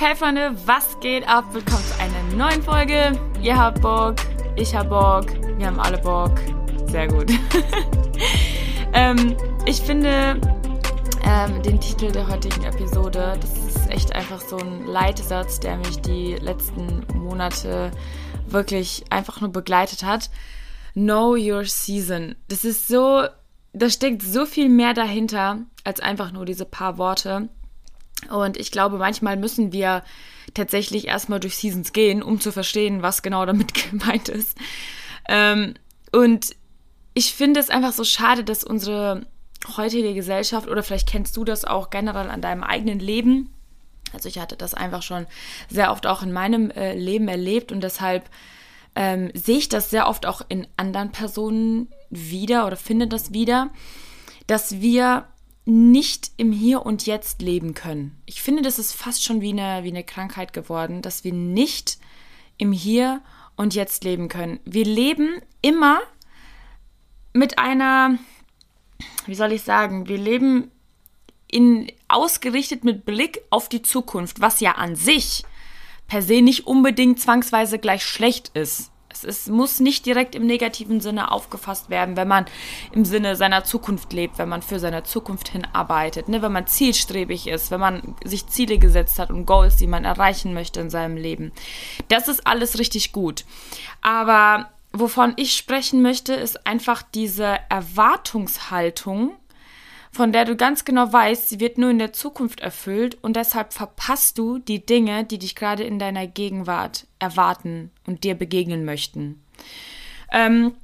Hey Freunde, was geht ab? Willkommen zu einer neuen Folge. Ihr habt Bock, ich hab Bock, wir haben alle Bock. Sehr gut. ähm, ich finde ähm, den Titel der heutigen Episode, das ist echt einfach so ein Leitsatz, der mich die letzten Monate wirklich einfach nur begleitet hat. Know your season. Das ist so, da steckt so viel mehr dahinter als einfach nur diese paar Worte. Und ich glaube, manchmal müssen wir tatsächlich erstmal durch Seasons gehen, um zu verstehen, was genau damit gemeint ist. Ähm, und ich finde es einfach so schade, dass unsere heutige Gesellschaft, oder vielleicht kennst du das auch generell an deinem eigenen Leben, also ich hatte das einfach schon sehr oft auch in meinem äh, Leben erlebt und deshalb ähm, sehe ich das sehr oft auch in anderen Personen wieder oder finde das wieder, dass wir nicht im Hier und Jetzt leben können. Ich finde, das ist fast schon wie eine, wie eine Krankheit geworden, dass wir nicht im Hier und Jetzt leben können. Wir leben immer mit einer, wie soll ich sagen, wir leben in, ausgerichtet mit Blick auf die Zukunft, was ja an sich per se nicht unbedingt zwangsweise gleich schlecht ist. Es ist, muss nicht direkt im negativen Sinne aufgefasst werden, wenn man im Sinne seiner Zukunft lebt, wenn man für seine Zukunft hinarbeitet, ne? wenn man zielstrebig ist, wenn man sich Ziele gesetzt hat und Goals, die man erreichen möchte in seinem Leben. Das ist alles richtig gut. Aber wovon ich sprechen möchte, ist einfach diese Erwartungshaltung, von der du ganz genau weißt, sie wird nur in der Zukunft erfüllt und deshalb verpasst du die Dinge, die dich gerade in deiner Gegenwart erwarten und dir begegnen möchten. Ähm,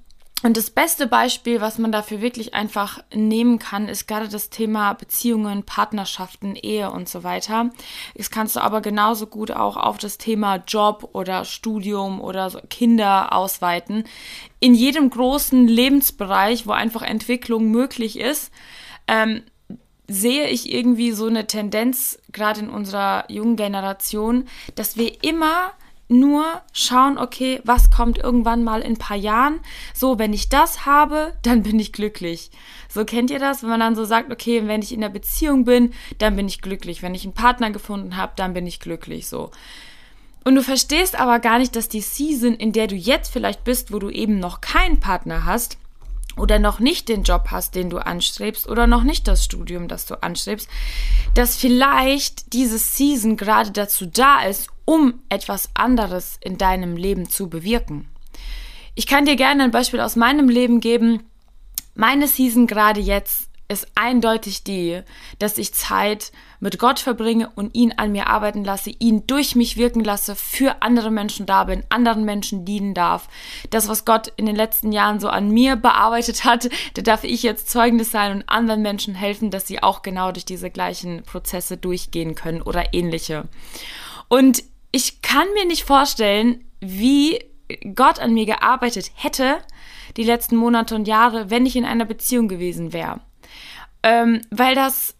und das beste Beispiel, was man dafür wirklich einfach nehmen kann, ist gerade das Thema Beziehungen, Partnerschaften, Ehe und so weiter. Das kannst du aber genauso gut auch auf das Thema Job oder Studium oder Kinder ausweiten. In jedem großen Lebensbereich, wo einfach Entwicklung möglich ist, ähm, sehe ich irgendwie so eine Tendenz, gerade in unserer jungen Generation, dass wir immer nur schauen, okay, was kommt irgendwann mal in ein paar Jahren. So, wenn ich das habe, dann bin ich glücklich. So kennt ihr das, wenn man dann so sagt, okay, wenn ich in der Beziehung bin, dann bin ich glücklich. Wenn ich einen Partner gefunden habe, dann bin ich glücklich. So. Und du verstehst aber gar nicht, dass die Season, in der du jetzt vielleicht bist, wo du eben noch keinen Partner hast, oder noch nicht den Job hast, den du anstrebst oder noch nicht das Studium, das du anstrebst, dass vielleicht diese Season gerade dazu da ist, um etwas anderes in deinem Leben zu bewirken. Ich kann dir gerne ein Beispiel aus meinem Leben geben. Meine Season gerade jetzt ist eindeutig die, dass ich Zeit mit Gott verbringe und ihn an mir arbeiten lasse, ihn durch mich wirken lasse, für andere Menschen da bin, anderen Menschen dienen darf. Das, was Gott in den letzten Jahren so an mir bearbeitet hat, da darf ich jetzt Zeugnis sein und anderen Menschen helfen, dass sie auch genau durch diese gleichen Prozesse durchgehen können oder ähnliche. Und ich kann mir nicht vorstellen, wie Gott an mir gearbeitet hätte, die letzten Monate und Jahre, wenn ich in einer Beziehung gewesen wäre ähm, weil das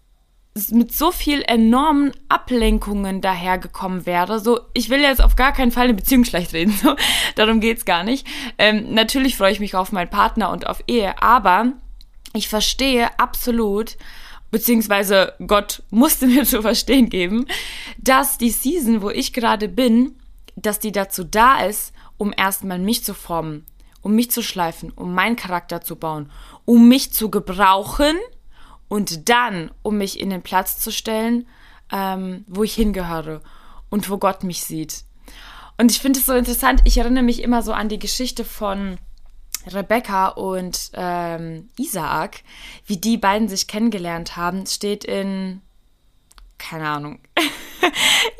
mit so viel enormen Ablenkungen dahergekommen wäre. So, ich will jetzt auf gar keinen Fall eine Beziehung schlecht reden, so, darum geht's gar nicht. Ähm, natürlich freue ich mich auf meinen Partner und auf Ehe, aber ich verstehe absolut, beziehungsweise Gott musste mir zu verstehen geben, dass die Season, wo ich gerade bin, dass die dazu da ist, um erstmal mich zu formen, um mich zu schleifen, um meinen Charakter zu bauen, um mich zu gebrauchen und dann, um mich in den Platz zu stellen, ähm, wo ich hingehöre und wo Gott mich sieht. Und ich finde es so interessant, ich erinnere mich immer so an die Geschichte von Rebecca und ähm, Isaak, wie die beiden sich kennengelernt haben, steht in, keine Ahnung.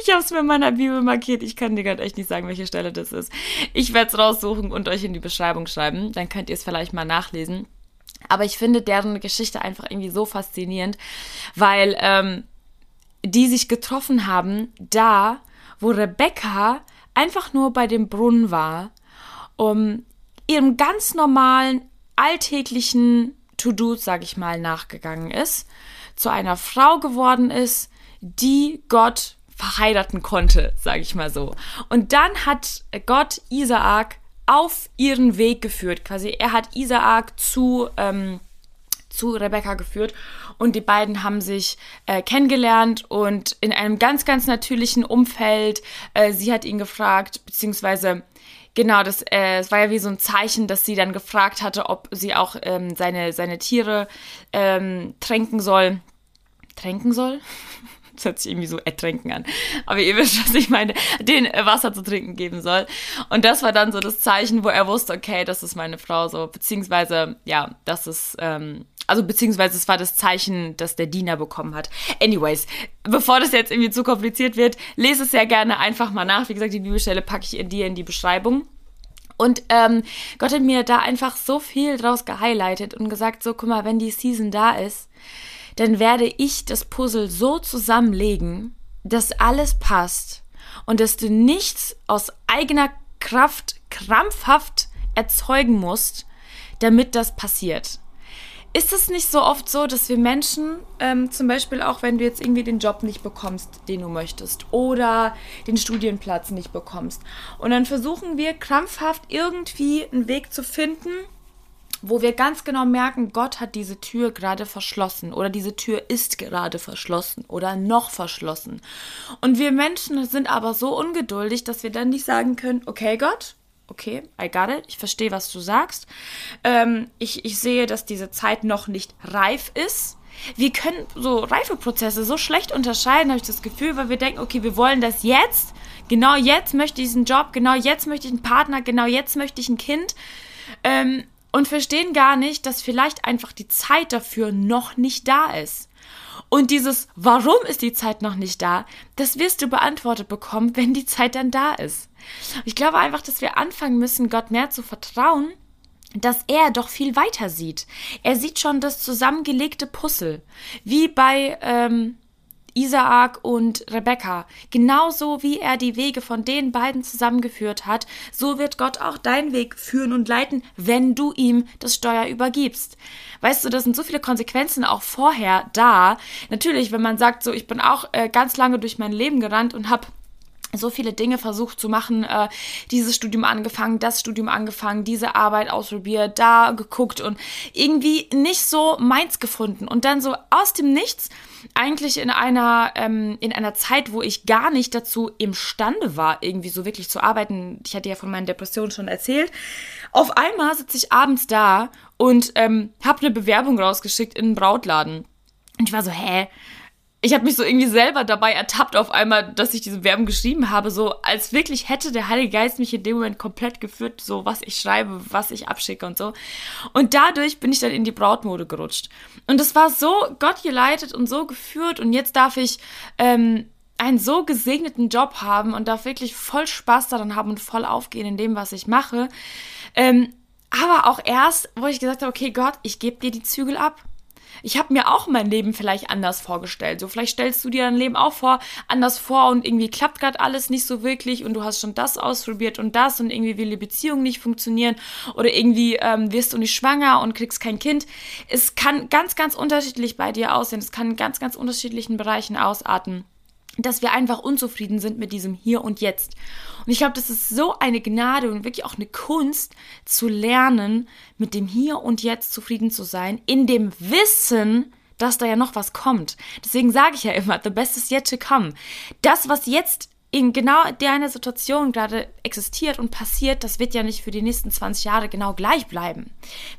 ich habe es mir in meiner Bibel markiert. Ich kann dir gerade echt nicht sagen, welche Stelle das ist. Ich werde es raussuchen und euch in die Beschreibung schreiben. Dann könnt ihr es vielleicht mal nachlesen. Aber ich finde deren Geschichte einfach irgendwie so faszinierend, weil ähm, die sich getroffen haben, da, wo Rebecca einfach nur bei dem Brunnen war, um ihrem ganz normalen, alltäglichen To-Dos, sag ich mal, nachgegangen ist, zu einer Frau geworden ist, die Gott verheiraten konnte, sag ich mal so. Und dann hat Gott Isaak auf ihren Weg geführt. Quasi, er hat Isaak zu, ähm, zu Rebecca geführt und die beiden haben sich äh, kennengelernt und in einem ganz, ganz natürlichen Umfeld. Äh, sie hat ihn gefragt, beziehungsweise Genau, das, äh, es war ja wie so ein Zeichen, dass sie dann gefragt hatte, ob sie auch ähm, seine, seine Tiere ähm, tränken soll. Tränken soll? Das hört sich irgendwie so ertränken an. Aber ihr wisst, was ich meine. Den äh, Wasser zu trinken geben soll. Und das war dann so das Zeichen, wo er wusste, okay, das ist meine Frau so. Beziehungsweise, ja, das ist, ähm, also beziehungsweise es war das Zeichen, das der Diener bekommen hat. Anyways, bevor das jetzt irgendwie zu kompliziert wird, lese es sehr gerne einfach mal nach. Wie gesagt, die Bibelstelle packe ich in dir in die Beschreibung. Und ähm, Gott hat mir da einfach so viel draus gehighlightet und gesagt, so, guck mal, wenn die Season da ist, dann werde ich das Puzzle so zusammenlegen, dass alles passt und dass du nichts aus eigener Kraft krampfhaft erzeugen musst, damit das passiert. Ist es nicht so oft so, dass wir Menschen, ähm, zum Beispiel auch wenn du jetzt irgendwie den Job nicht bekommst, den du möchtest, oder den Studienplatz nicht bekommst, und dann versuchen wir krampfhaft irgendwie einen Weg zu finden, wo wir ganz genau merken, Gott hat diese Tür gerade verschlossen oder diese Tür ist gerade verschlossen oder noch verschlossen. Und wir Menschen sind aber so ungeduldig, dass wir dann nicht sagen können, okay Gott, okay, I got it, ich verstehe, was du sagst. Ähm, ich, ich sehe, dass diese Zeit noch nicht reif ist. Wir können so Reifeprozesse so schlecht unterscheiden, habe ich das Gefühl, weil wir denken, okay, wir wollen das jetzt. Genau jetzt möchte ich diesen Job, genau jetzt möchte ich einen Partner, genau jetzt möchte ich ein Kind. Ähm, und verstehen gar nicht, dass vielleicht einfach die Zeit dafür noch nicht da ist. Und dieses Warum ist die Zeit noch nicht da, das wirst du beantwortet bekommen, wenn die Zeit dann da ist. Ich glaube einfach, dass wir anfangen müssen, Gott mehr zu vertrauen, dass er doch viel weiter sieht. Er sieht schon das zusammengelegte Puzzle. Wie bei ähm, Isaak und Rebekka. Genauso wie er die Wege von den beiden zusammengeführt hat, so wird Gott auch deinen Weg führen und leiten, wenn du ihm das Steuer übergibst. Weißt du, das sind so viele Konsequenzen auch vorher da. Natürlich, wenn man sagt, so, ich bin auch äh, ganz lange durch mein Leben gerannt und habe so viele Dinge versucht zu machen, äh, dieses Studium angefangen, das Studium angefangen, diese Arbeit ausprobiert, da geguckt und irgendwie nicht so meins gefunden und dann so aus dem Nichts eigentlich in einer ähm, in einer Zeit, wo ich gar nicht dazu imstande war, irgendwie so wirklich zu arbeiten. Ich hatte ja von meinen Depressionen schon erzählt. Auf einmal sitze ich abends da und ähm, habe eine Bewerbung rausgeschickt in einen Brautladen. Und ich war so, hä? Ich habe mich so irgendwie selber dabei ertappt auf einmal, dass ich diese Werbung geschrieben habe, so als wirklich hätte der Heilige Geist mich in dem Moment komplett geführt, so was ich schreibe, was ich abschicke und so. Und dadurch bin ich dann in die Brautmode gerutscht. Und es war so Gott geleitet und so geführt und jetzt darf ich ähm, einen so gesegneten Job haben und darf wirklich voll Spaß daran haben und voll aufgehen in dem, was ich mache. Ähm, aber auch erst, wo ich gesagt habe, okay Gott, ich gebe dir die Zügel ab ich habe mir auch mein Leben vielleicht anders vorgestellt. So, vielleicht stellst du dir dein Leben auch vor, anders vor und irgendwie klappt gerade alles nicht so wirklich und du hast schon das ausprobiert und das und irgendwie will die Beziehung nicht funktionieren oder irgendwie ähm, wirst du nicht schwanger und kriegst kein Kind. Es kann ganz, ganz unterschiedlich bei dir aussehen. Es kann in ganz, ganz unterschiedlichen Bereichen ausarten dass wir einfach unzufrieden sind mit diesem Hier und Jetzt. Und ich glaube, das ist so eine Gnade und wirklich auch eine Kunst zu lernen, mit dem Hier und Jetzt zufrieden zu sein, in dem Wissen, dass da ja noch was kommt. Deswegen sage ich ja immer, the best is yet to come. Das, was jetzt in genau deiner Situation gerade existiert und passiert, das wird ja nicht für die nächsten 20 Jahre genau gleich bleiben.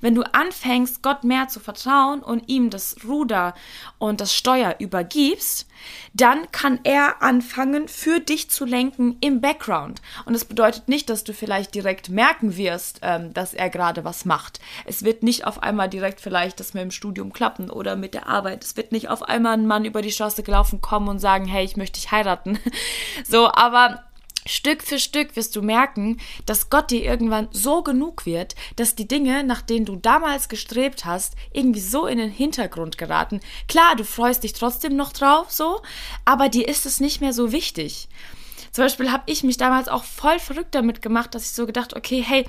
Wenn du anfängst, Gott mehr zu vertrauen und ihm das Ruder und das Steuer übergibst, dann kann er anfangen, für dich zu lenken im Background. Und das bedeutet nicht, dass du vielleicht direkt merken wirst, ähm, dass er gerade was macht. Es wird nicht auf einmal direkt vielleicht das mit dem Studium klappen oder mit der Arbeit. Es wird nicht auf einmal ein Mann über die Straße gelaufen kommen und sagen, hey, ich möchte dich heiraten. So, aber Stück für Stück wirst du merken, dass Gott dir irgendwann so genug wird, dass die Dinge, nach denen du damals gestrebt hast, irgendwie so in den Hintergrund geraten. Klar, du freust dich trotzdem noch drauf, so, aber dir ist es nicht mehr so wichtig. Zum Beispiel habe ich mich damals auch voll verrückt damit gemacht, dass ich so gedacht, okay, hey,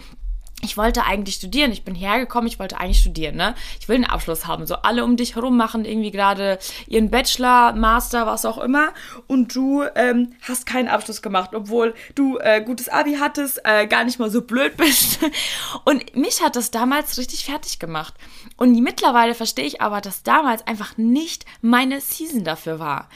ich wollte eigentlich studieren. Ich bin hergekommen, ich wollte eigentlich studieren, ne? Ich will einen Abschluss haben. So alle um dich herum machen irgendwie gerade ihren Bachelor, Master, was auch immer. Und du ähm, hast keinen Abschluss gemacht, obwohl du äh, gutes Abi hattest, äh, gar nicht mal so blöd bist. Und mich hat das damals richtig fertig gemacht. Und mittlerweile verstehe ich aber, dass damals einfach nicht meine Season dafür war.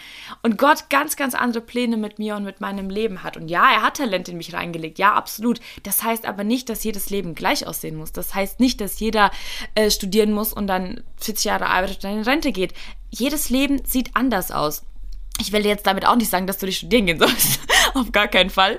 Und Gott ganz, ganz andere Pläne mit mir und mit meinem Leben hat. Und ja, er hat Talent in mich reingelegt. Ja, absolut. Das heißt aber nicht, dass jedes Leben gleich aussehen muss. Das heißt nicht, dass jeder äh, studieren muss und dann 40 Jahre arbeitet und dann in Rente geht. Jedes Leben sieht anders aus. Ich will jetzt damit auch nicht sagen, dass du nicht studieren gehen sollst. auf gar keinen Fall.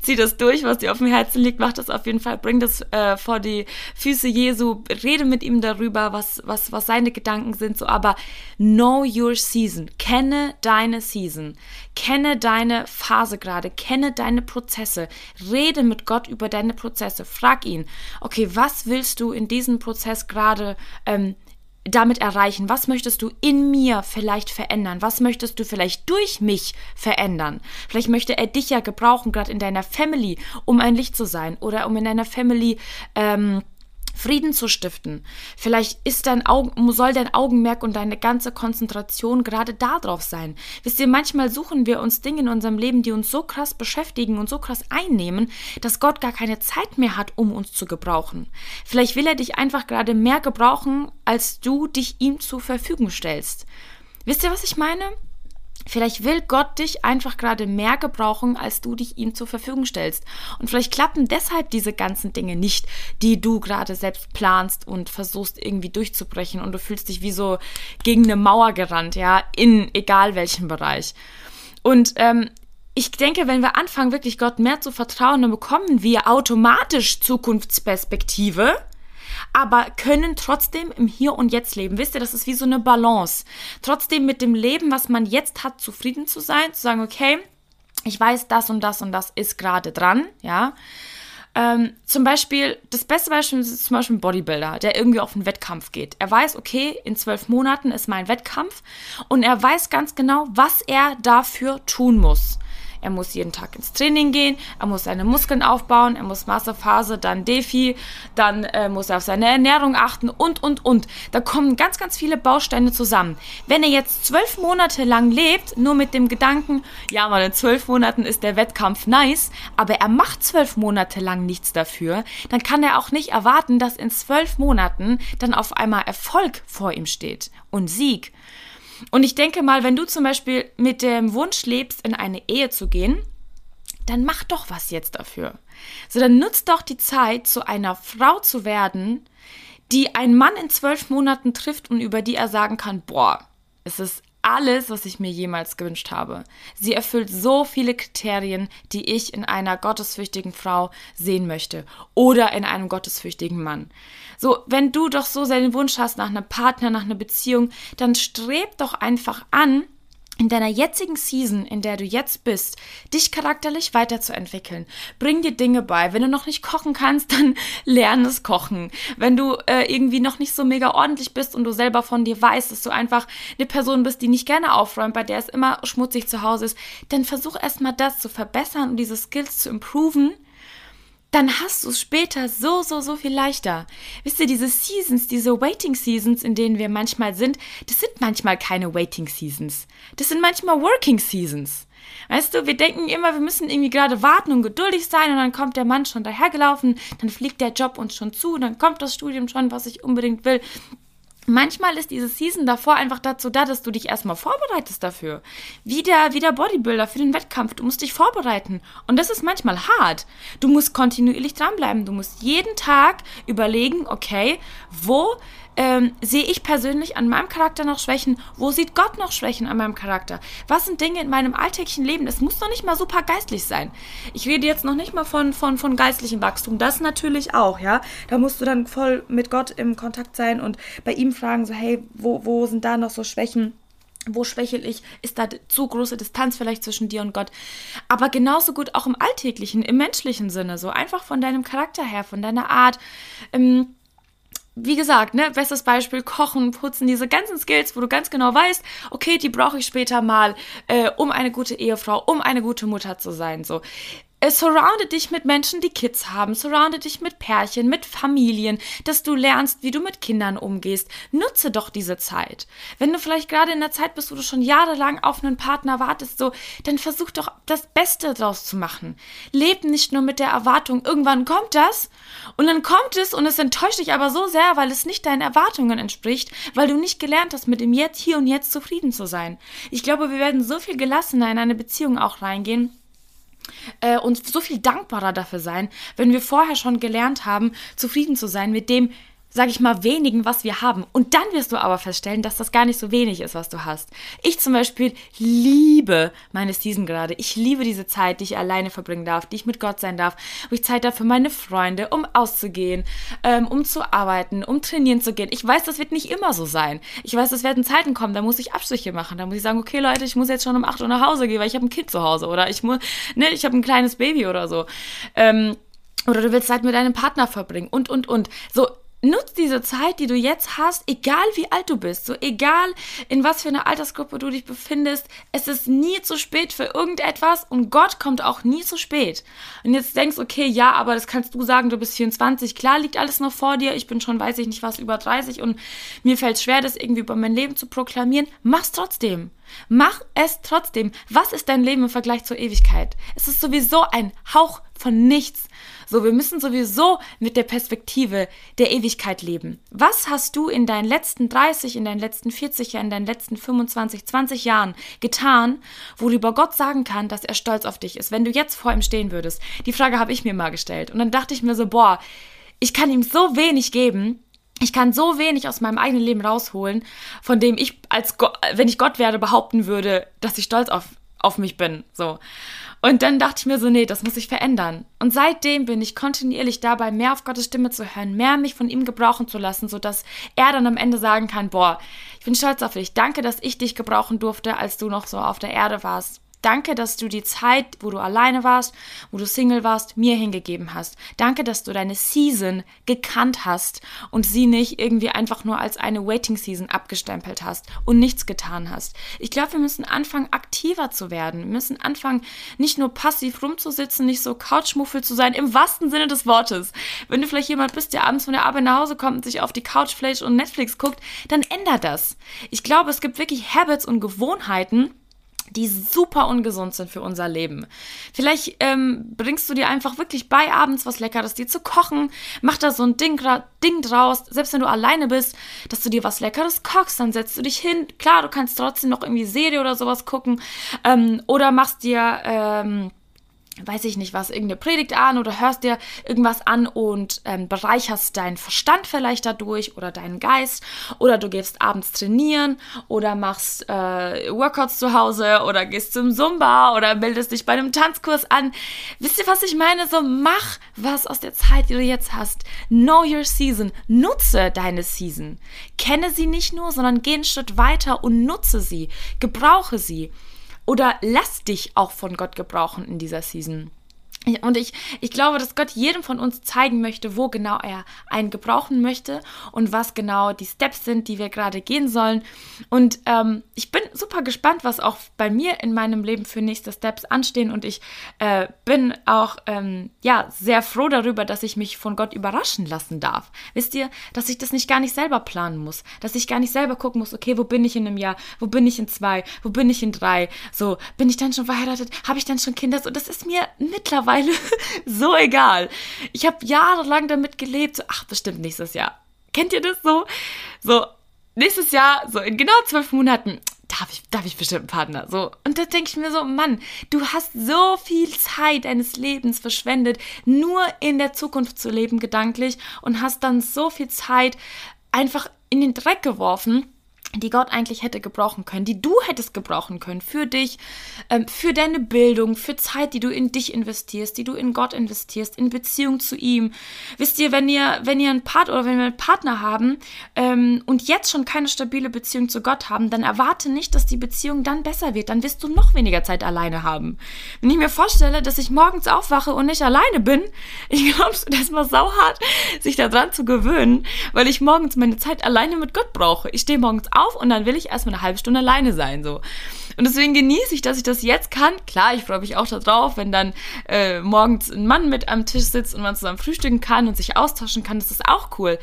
Zieh das durch, was dir auf dem Herzen liegt, mach das auf jeden Fall. Bring das äh, vor die Füße Jesu. Rede mit ihm darüber, was, was, was seine Gedanken sind. So, aber know your season. Kenne deine Season. Kenne deine Phase gerade. Kenne deine Prozesse. Rede mit Gott über deine Prozesse. Frag ihn, okay, was willst du in diesem Prozess gerade ähm, damit erreichen? Was möchtest du in mir vielleicht verändern? Was möchtest du vielleicht durch mich verändern? Vielleicht möchte er dich ja gebrauchen, gerade in deiner Family, um ein Licht zu sein oder um in deiner Family ähm, Frieden zu stiften. Vielleicht ist dein Augen, soll dein Augenmerk und deine ganze Konzentration gerade darauf sein. Wisst ihr, manchmal suchen wir uns Dinge in unserem Leben, die uns so krass beschäftigen und so krass einnehmen, dass Gott gar keine Zeit mehr hat, um uns zu gebrauchen. Vielleicht will er dich einfach gerade mehr gebrauchen, als du dich ihm zur Verfügung stellst. Wisst ihr, was ich meine? Vielleicht will Gott dich einfach gerade mehr gebrauchen, als du dich ihm zur Verfügung stellst. Und vielleicht klappen deshalb diese ganzen Dinge nicht, die du gerade selbst planst und versuchst irgendwie durchzubrechen und du fühlst dich wie so gegen eine Mauer gerannt, ja, in egal welchem Bereich. Und ähm, ich denke, wenn wir anfangen, wirklich Gott mehr zu vertrauen, dann bekommen wir automatisch Zukunftsperspektive aber können trotzdem im Hier und Jetzt leben. Wisst ihr, das ist wie so eine Balance. Trotzdem mit dem Leben, was man jetzt hat, zufrieden zu sein, zu sagen, okay, ich weiß, das und das und das ist gerade dran, ja. Ähm, zum Beispiel, das beste Beispiel ist zum Beispiel ein Bodybuilder, der irgendwie auf einen Wettkampf geht. Er weiß, okay, in zwölf Monaten ist mein Wettkampf und er weiß ganz genau, was er dafür tun muss. Er muss jeden Tag ins Training gehen, er muss seine Muskeln aufbauen, er muss Masterphase, dann Defi, dann äh, muss er auf seine Ernährung achten und, und, und. Da kommen ganz, ganz viele Bausteine zusammen. Wenn er jetzt zwölf Monate lang lebt, nur mit dem Gedanken, ja, mal in zwölf Monaten ist der Wettkampf nice, aber er macht zwölf Monate lang nichts dafür, dann kann er auch nicht erwarten, dass in zwölf Monaten dann auf einmal Erfolg vor ihm steht und Sieg. Und ich denke mal, wenn du zum Beispiel mit dem Wunsch lebst, in eine Ehe zu gehen, dann mach doch was jetzt dafür. So, dann nutzt doch die Zeit, zu einer Frau zu werden, die ein Mann in zwölf Monaten trifft und über die er sagen kann, boah, es ist alles, was ich mir jemals gewünscht habe. Sie erfüllt so viele Kriterien, die ich in einer gottesfürchtigen Frau sehen möchte oder in einem gottesfürchtigen Mann. So, wenn du doch so seinen Wunsch hast nach einem Partner, nach einer Beziehung, dann streb doch einfach an, in deiner jetzigen Season, in der du jetzt bist, dich charakterlich weiterzuentwickeln. Bring dir Dinge bei. Wenn du noch nicht kochen kannst, dann lerne es kochen. Wenn du äh, irgendwie noch nicht so mega ordentlich bist und du selber von dir weißt, dass du einfach eine Person bist, die nicht gerne aufräumt, bei der es immer schmutzig zu Hause ist, dann versuch erstmal das zu verbessern und diese Skills zu improven dann hast du es später so, so, so viel leichter. Wisst ihr, diese Seasons, diese Waiting Seasons, in denen wir manchmal sind, das sind manchmal keine Waiting Seasons. Das sind manchmal Working Seasons. Weißt du, wir denken immer, wir müssen irgendwie gerade warten und geduldig sein und dann kommt der Mann schon dahergelaufen, dann fliegt der Job uns schon zu, dann kommt das Studium schon, was ich unbedingt will. Manchmal ist diese Season davor einfach dazu da, dass du dich erstmal vorbereitest dafür. Wie der, wie der Bodybuilder für den Wettkampf. Du musst dich vorbereiten. Und das ist manchmal hart. Du musst kontinuierlich dranbleiben. Du musst jeden Tag überlegen, okay, wo ähm, sehe ich persönlich an meinem Charakter noch Schwächen? Wo sieht Gott noch Schwächen an meinem Charakter? Was sind Dinge in meinem alltäglichen Leben? Es muss noch nicht mal super geistlich sein. Ich rede jetzt noch nicht mal von, von, von geistlichem Wachstum. Das natürlich auch, ja. Da musst du dann voll mit Gott im Kontakt sein und bei ihm fragen, so, hey, wo, wo sind da noch so Schwächen? Wo schwächel ich? Ist da zu große Distanz vielleicht zwischen dir und Gott? Aber genauso gut auch im alltäglichen, im menschlichen Sinne, so einfach von deinem Charakter her, von deiner Art. Ähm, wie gesagt, ne, bestes Beispiel, Kochen, Putzen, diese ganzen Skills, wo du ganz genau weißt, okay, die brauche ich später mal, äh, um eine gute Ehefrau, um eine gute Mutter zu sein. So, surrounde dich mit Menschen, die Kids haben. Surrounde dich mit Pärchen, mit Familien, dass du lernst, wie du mit Kindern umgehst. Nutze doch diese Zeit. Wenn du vielleicht gerade in der Zeit bist, wo du schon jahrelang auf einen Partner wartest, so, dann versuch doch das Beste draus zu machen. Leb nicht nur mit der Erwartung, irgendwann kommt das und dann kommt es und es enttäuscht dich aber so sehr, weil es nicht deinen Erwartungen entspricht, weil du nicht gelernt hast, mit dem Jetzt, hier und jetzt zufrieden zu sein. Ich glaube, wir werden so viel gelassener in eine Beziehung auch reingehen äh, und so viel dankbarer dafür sein, wenn wir vorher schon gelernt haben, zufrieden zu sein mit dem, sag ich mal, wenigen, was wir haben. Und dann wirst du aber feststellen, dass das gar nicht so wenig ist, was du hast. Ich zum Beispiel liebe meine Season gerade. Ich liebe diese Zeit, die ich alleine verbringen darf, die ich mit Gott sein darf, wo ich Zeit habe für meine Freunde, um auszugehen, ähm, um zu arbeiten, um trainieren zu gehen. Ich weiß, das wird nicht immer so sein. Ich weiß, es werden Zeiten kommen, da muss ich Abstriche machen. Da muss ich sagen, okay, Leute, ich muss jetzt schon um 8 Uhr nach Hause gehen, weil ich habe ein Kind zu Hause oder ich muss, ne, ich habe ein kleines Baby oder so. Ähm, oder du willst Zeit mit deinem Partner verbringen und, und, und. So, nutz diese Zeit, die du jetzt hast, egal wie alt du bist, so egal in was für einer Altersgruppe du dich befindest, es ist nie zu spät für irgendetwas und Gott kommt auch nie zu spät. Und jetzt denkst, okay, ja, aber das kannst du sagen, du bist 24, klar liegt alles noch vor dir, ich bin schon, weiß ich nicht was, über 30 und mir fällt schwer, das irgendwie über mein Leben zu proklamieren, mach's trotzdem. Mach es trotzdem. Was ist dein Leben im Vergleich zur Ewigkeit? Es ist sowieso ein Hauch von nichts. So, wir müssen sowieso mit der Perspektive der Ewigkeit leben. Was hast du in deinen letzten 30, in deinen letzten 40 Jahren, in deinen letzten 25, 20 Jahren getan, worüber Gott sagen kann, dass er stolz auf dich ist, wenn du jetzt vor ihm stehen würdest? Die Frage habe ich mir mal gestellt. Und dann dachte ich mir so, boah, ich kann ihm so wenig geben, ich kann so wenig aus meinem eigenen Leben rausholen, von dem ich als wenn ich Gott werde, behaupten würde, dass ich stolz auf, auf mich bin. So. Und dann dachte ich mir so, nee, das muss ich verändern. Und seitdem bin ich kontinuierlich dabei, mehr auf Gottes Stimme zu hören, mehr mich von ihm gebrauchen zu lassen, sodass er dann am Ende sagen kann, boah, ich bin stolz auf dich. Danke, dass ich dich gebrauchen durfte, als du noch so auf der Erde warst. Danke, dass du die Zeit, wo du alleine warst, wo du Single warst, mir hingegeben hast. Danke, dass du deine Season gekannt hast und sie nicht irgendwie einfach nur als eine Waiting Season abgestempelt hast und nichts getan hast. Ich glaube, wir müssen anfangen, aktiver zu werden. Wir müssen anfangen, nicht nur passiv rumzusitzen, nicht so Couchmuffel zu sein, im wahrsten Sinne des Wortes. Wenn du vielleicht jemand bist, der abends von der Arbeit nach Hause kommt und sich auf die Couch flasht und Netflix guckt, dann ändert das. Ich glaube, es gibt wirklich Habits und Gewohnheiten, die super ungesund sind für unser Leben. Vielleicht ähm, bringst du dir einfach wirklich bei, abends was Leckeres dir zu kochen. Mach da so ein Ding, Ding draus, selbst wenn du alleine bist, dass du dir was Leckeres kochst, dann setzt du dich hin. Klar, du kannst trotzdem noch irgendwie Serie oder sowas gucken. Ähm, oder machst dir... Ähm, weiß ich nicht was, irgendeine Predigt an oder hörst dir irgendwas an und ähm, bereicherst deinen Verstand vielleicht dadurch oder deinen Geist oder du gehst abends trainieren oder machst äh, Workouts zu Hause oder gehst zum Zumba oder meldest dich bei einem Tanzkurs an. Wisst ihr, was ich meine? So mach was aus der Zeit, die du jetzt hast. Know your season. Nutze deine Season. Kenne sie nicht nur, sondern geh einen Schritt weiter und nutze sie. Gebrauche sie. Oder lass dich auch von Gott gebrauchen in dieser Season. Und ich, ich glaube, dass Gott jedem von uns zeigen möchte, wo genau er einen gebrauchen möchte und was genau die Steps sind, die wir gerade gehen sollen. Und ähm, ich bin super gespannt, was auch bei mir in meinem Leben für nächste Steps anstehen. Und ich äh, bin auch ähm, ja sehr froh darüber, dass ich mich von Gott überraschen lassen darf. Wisst ihr, dass ich das nicht gar nicht selber planen muss, dass ich gar nicht selber gucken muss, okay, wo bin ich in einem Jahr, wo bin ich in zwei, wo bin ich in drei, so bin ich dann schon verheiratet, habe ich dann schon Kinder, so das ist mir mittlerweile mittlerweile so egal. Ich habe jahrelang damit gelebt, so, ach, bestimmt nächstes Jahr. Kennt ihr das so? So, nächstes Jahr, so in genau zwölf Monaten, darf ich, darf ich bestimmt einen Partner. So. Und da denke ich mir so, Mann, du hast so viel Zeit deines Lebens verschwendet, nur in der Zukunft zu leben, gedanklich, und hast dann so viel Zeit einfach in den Dreck geworfen die Gott eigentlich hätte gebrauchen können, die du hättest gebrauchen können für dich, ähm, für deine Bildung, für Zeit, die du in dich investierst, die du in Gott investierst, in Beziehung zu ihm. Wisst ihr, wenn ihr, wenn ihr einen Partner oder wenn wir einen Partner haben ähm, und jetzt schon keine stabile Beziehung zu Gott haben, dann erwarte nicht, dass die Beziehung dann besser wird. Dann wirst du noch weniger Zeit alleine haben. Wenn ich mir vorstelle, dass ich morgens aufwache und nicht alleine bin, ich glaube, das ist mal sauhart, sich daran zu gewöhnen, weil ich morgens meine Zeit alleine mit Gott brauche. Ich stehe morgens auf auf und dann will ich erstmal eine halbe Stunde alleine sein, so. Und deswegen genieße ich, dass ich das jetzt kann. Klar, ich freue mich auch darauf, wenn dann äh, morgens ein Mann mit am Tisch sitzt und man zusammen frühstücken kann und sich austauschen kann. Das ist auch cool.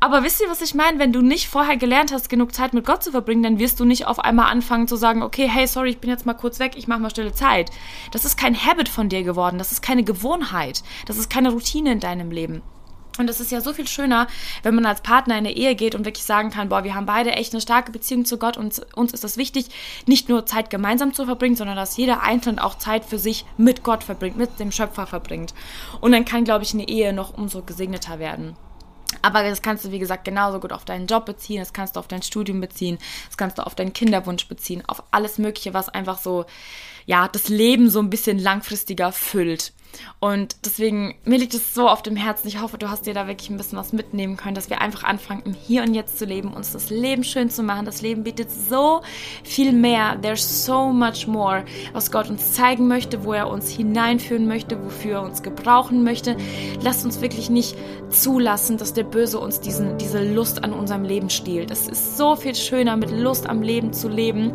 Aber wisst ihr, was ich meine? Wenn du nicht vorher gelernt hast, genug Zeit mit Gott zu verbringen, dann wirst du nicht auf einmal anfangen zu sagen, okay, hey, sorry, ich bin jetzt mal kurz weg, ich mache mal stille Zeit. Das ist kein Habit von dir geworden. Das ist keine Gewohnheit. Das ist keine Routine in deinem Leben. Und es ist ja so viel schöner, wenn man als Partner in eine Ehe geht und wirklich sagen kann, boah, wir haben beide echt eine starke Beziehung zu Gott und uns ist es wichtig, nicht nur Zeit gemeinsam zu verbringen, sondern dass jeder Einzelne auch Zeit für sich mit Gott verbringt, mit dem Schöpfer verbringt. Und dann kann, glaube ich, eine Ehe noch umso gesegneter werden. Aber das kannst du, wie gesagt, genauso gut auf deinen Job beziehen, das kannst du auf dein Studium beziehen, das kannst du auf deinen Kinderwunsch beziehen, auf alles Mögliche, was einfach so, ja, das Leben so ein bisschen langfristiger füllt. Und deswegen, mir liegt es so auf dem Herzen. Ich hoffe, du hast dir da wirklich ein bisschen was mitnehmen können, dass wir einfach anfangen, im Hier und Jetzt zu leben, uns das Leben schön zu machen. Das Leben bietet so viel mehr. There's so much more, was Gott uns zeigen möchte, wo er uns hineinführen möchte, wofür er uns gebrauchen möchte. Lasst uns wirklich nicht zulassen, dass der Böse uns diesen, diese Lust an unserem Leben stiehlt. Es ist so viel schöner, mit Lust am Leben zu leben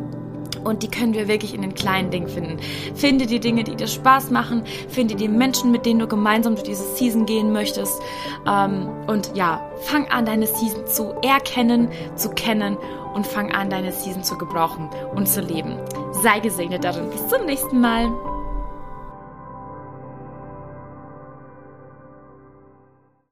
und die können wir wirklich in den kleinen Dingen finden. Finde die Dinge, die dir Spaß machen. Finde die Menschen, mit denen du gemeinsam durch diese Season gehen möchtest. Ähm, und ja, fang an, deine Season zu erkennen, zu kennen und fang an, deine Season zu gebrauchen und zu leben. Sei gesegnet darin. Bis zum nächsten Mal.